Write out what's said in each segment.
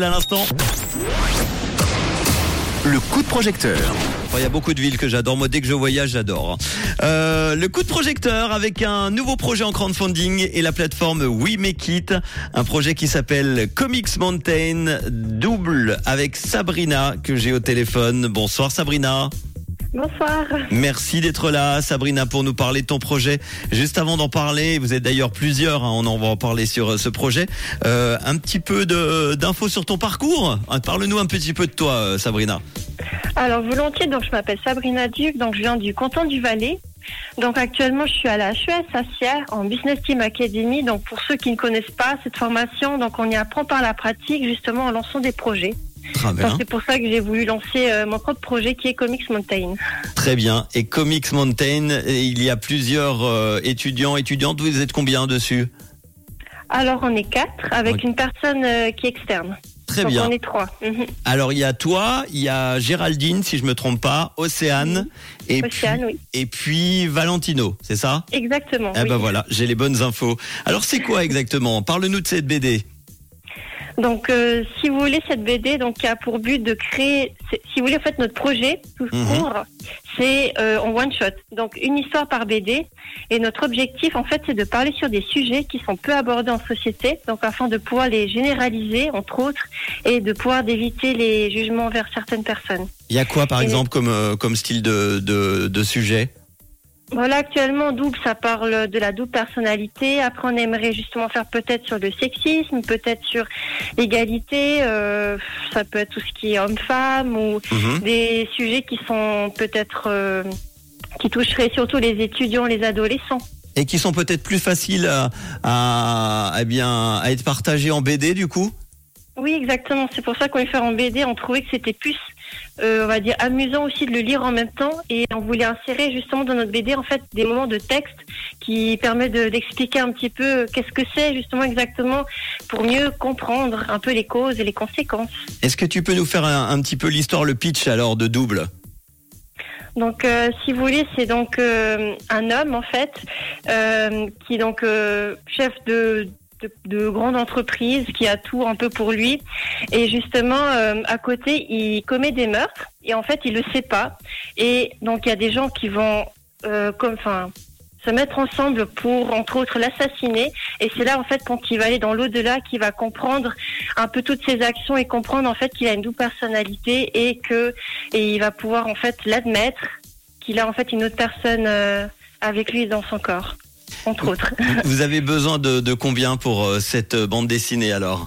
Bruxelles à l'instant. Le coup de projecteur. Il y a beaucoup de villes que j'adore. Moi, dès que je voyage, j'adore. Euh, le coup de projecteur avec un nouveau projet en crowdfunding et la plateforme We Make It. Un projet qui s'appelle Comics Mountain double avec Sabrina que j'ai au téléphone. Bonsoir Sabrina. Bonsoir. Merci d'être là, Sabrina, pour nous parler de ton projet. Juste avant d'en parler, vous êtes d'ailleurs plusieurs, hein, on en va en parler sur euh, ce projet. Euh, un petit peu de- d'infos sur ton parcours. Ah, Parle-nous un petit peu de toi, euh, Sabrina. Alors volontiers, donc je m'appelle Sabrina Duc, donc je viens du canton du Valais. Donc actuellement, je suis à la HES à Sierre en Business Team Academy. Donc pour ceux qui ne connaissent pas cette formation, donc on y apprend par la pratique justement en lançant des projets. Très Donc, bien. C'est pour ça que j'ai voulu lancer euh, mon propre projet qui est Comics Mountain. Très bien. Et Comics Mountain, il y a plusieurs euh, étudiants, étudiantes. Vous êtes combien dessus? Alors on est quatre avec une personne euh, qui est externe. Très donc bien. on est trois. Mhm. Alors il y a toi, il y a Géraldine, si je me trompe pas, Océane, et, Océane, puis, oui. et puis Valentino, c'est ça? Exactement. Eh oui. ben voilà, j'ai les bonnes infos. Alors c'est quoi exactement? Parle-nous de cette BD. Donc, euh, si vous voulez cette BD, donc qui a pour but de créer, si vous voulez en fait notre projet tout Mhm. court, c'est euh, en one shot, donc une histoire par BD. Et notre objectif en fait, c'est de parler sur des sujets qui sont peu abordés en société, donc afin de pouvoir les généraliser entre autres et de pouvoir d'éviter les jugements envers certaines personnes. Il y a quoi par Et- exemple comme, euh, comme style de, de, de sujet? Voilà, actuellement, double, ça parle de la double personnalité. Après, on aimerait justement faire peut-être sur le sexisme, peut-être sur l'égalité. euh, ça peut être tout ce qui est homme-femme ou Mhm. des sujets qui sont peut-être euh, qui toucheraient surtout les étudiants, les adolescents. Et qui sont peut-être plus faciles à, à, eh bien, à être partagés en BD du coup? Oui, exactement. C'est pour ça qu'on est fait en BD. On trouvait que c'était plus, on va dire, amusant aussi de le lire en même temps. Et on voulait insérer justement dans notre BD en fait des moments de texte qui permettent de- d'expliquer un petit peu qu'est-ce que c'est justement exactement pour mieux comprendre un peu les causes et les conséquences. Est-ce que tu peux nous faire un, un petit peu l'histoire, le pitch alors de double? Donc, euh, si vous voulez, c'est donc euh, un homme en fait euh, qui est donc euh, chef de, de, de grande entreprise, qui a tout un peu pour lui, et justement euh, à côté, il commet des meurtres et en fait, il le sait pas. Et donc, il y a des gens qui vont euh, comme, enfin. se mettre ensemble pour, entre autres, l'assassiner. Et c'est là, en fait, quand il va aller dans l'au-delà, qu'il va comprendre un peu toutes ses actions et comprendre, en fait, qu'il a une double personnalité et que, et il va pouvoir, en fait, l'admettre qu'il a, en fait, une autre personne euh, avec lui dans son corps, entre autres. Vous avez besoin de, de combien pour euh, cette euh, bande dessinée alors?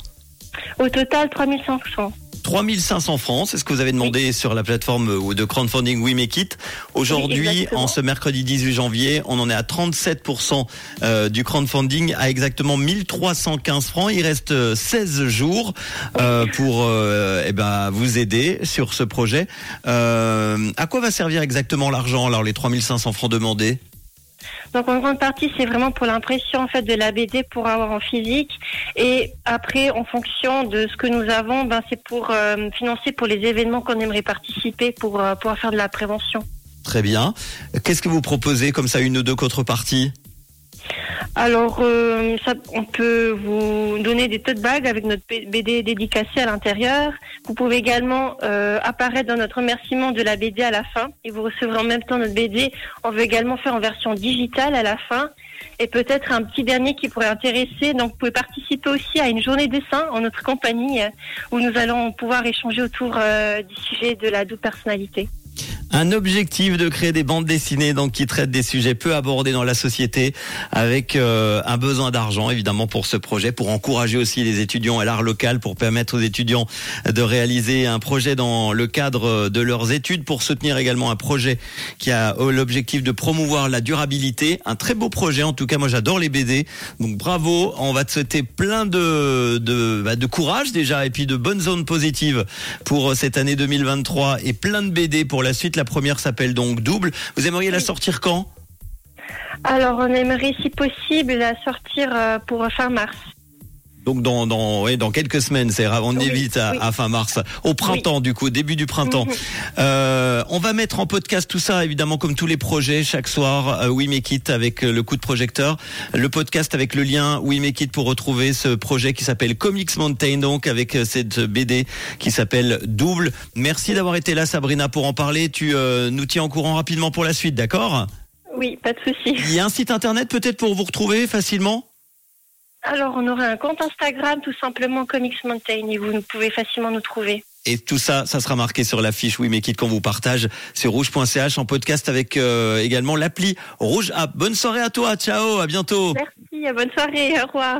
Au total, 3500. 3500 francs, c'est ce que vous avez demandé sur la plateforme euh, de crowdfunding We Make It. Aujourd'hui, Oui, en ce mercredi 18 janvier, on en est à 37% euh, du crowdfunding à exactement 1315 francs. Il reste euh, 16 jours euh, pour euh, eh ben, vous aider sur ce projet. Euh, à quoi va servir exactement l'argent, alors les 3500 francs demandés? Donc en grande partie, c'est vraiment pour l'impression en fait de la BD pour avoir en physique. Et après, en fonction de ce que nous avons, ben c'est pour euh, financer pour les événements qu'on aimerait participer pour euh, pouvoir faire de la prévention. Très bien. Qu'est-ce que vous proposez comme ça, une ou deux contreparties? Alors, euh, ça, on peut vous donner des tote bags avec notre BD dédicacée à l'intérieur. Vous pouvez également euh, apparaître dans notre remerciement de la BD à la fin. Et vous recevrez en même temps notre BD. On veut également faire en version digitale à la fin. Et peut-être un petit dernier qui pourrait intéresser. Donc, vous pouvez participer aussi à une journée dessin en notre compagnie euh, où nous allons pouvoir échanger autour du sujet de la double personnalité. Un objectif de créer des bandes dessinées donc qui traitent des sujets peu abordés dans la société, avec euh, un besoin d'argent évidemment pour ce projet, pour encourager aussi les étudiants à l'art local, pour permettre aux étudiants de réaliser un projet dans le cadre de leurs études, pour soutenir également un projet qui a euh, l'objectif de promouvoir la durabilité. Un très beau projet, en tout cas moi j'adore les BD, donc bravo. On va te souhaiter plein de de, bah, de courage déjà et puis de bonnes zones positives pour euh, cette année 2023 et plein de BD pour la suite. Première s'appelle donc Double. Vous aimeriez la sortir quand? Alors, on aimerait, si possible, la sortir euh, pour fin mars. Donc dans dans ouais, dans quelques semaines, c'est on Oui, évite à, oui. à fin mars, au printemps du coup, début du printemps. Mhm. Euh, on va mettre en podcast tout ça évidemment comme tous les projets chaque soir. Euh, We Make It avec euh, le coup de projecteur, le podcast avec le lien We Make It pour retrouver ce projet qui s'appelle Comics Mountain donc avec euh, cette BD qui s'appelle Double. Merci d'avoir été là Sabrina pour en parler. Tu euh, nous tiens en courant rapidement pour la suite, d'accord? Oui, pas de souci. Il y a un site internet peut-être pour vous retrouver facilement? Alors, on aura un compte Instagram, tout simplement Comics Mountain, et vous pouvez facilement nous trouver. Et tout ça, ça sera marqué sur la fiche Oui Mais It qu'on vous partage sur rouge.ch en podcast avec euh, également l'appli Rouge App. Bonne soirée à toi, ciao, à bientôt. Merci, bonne soirée, au revoir.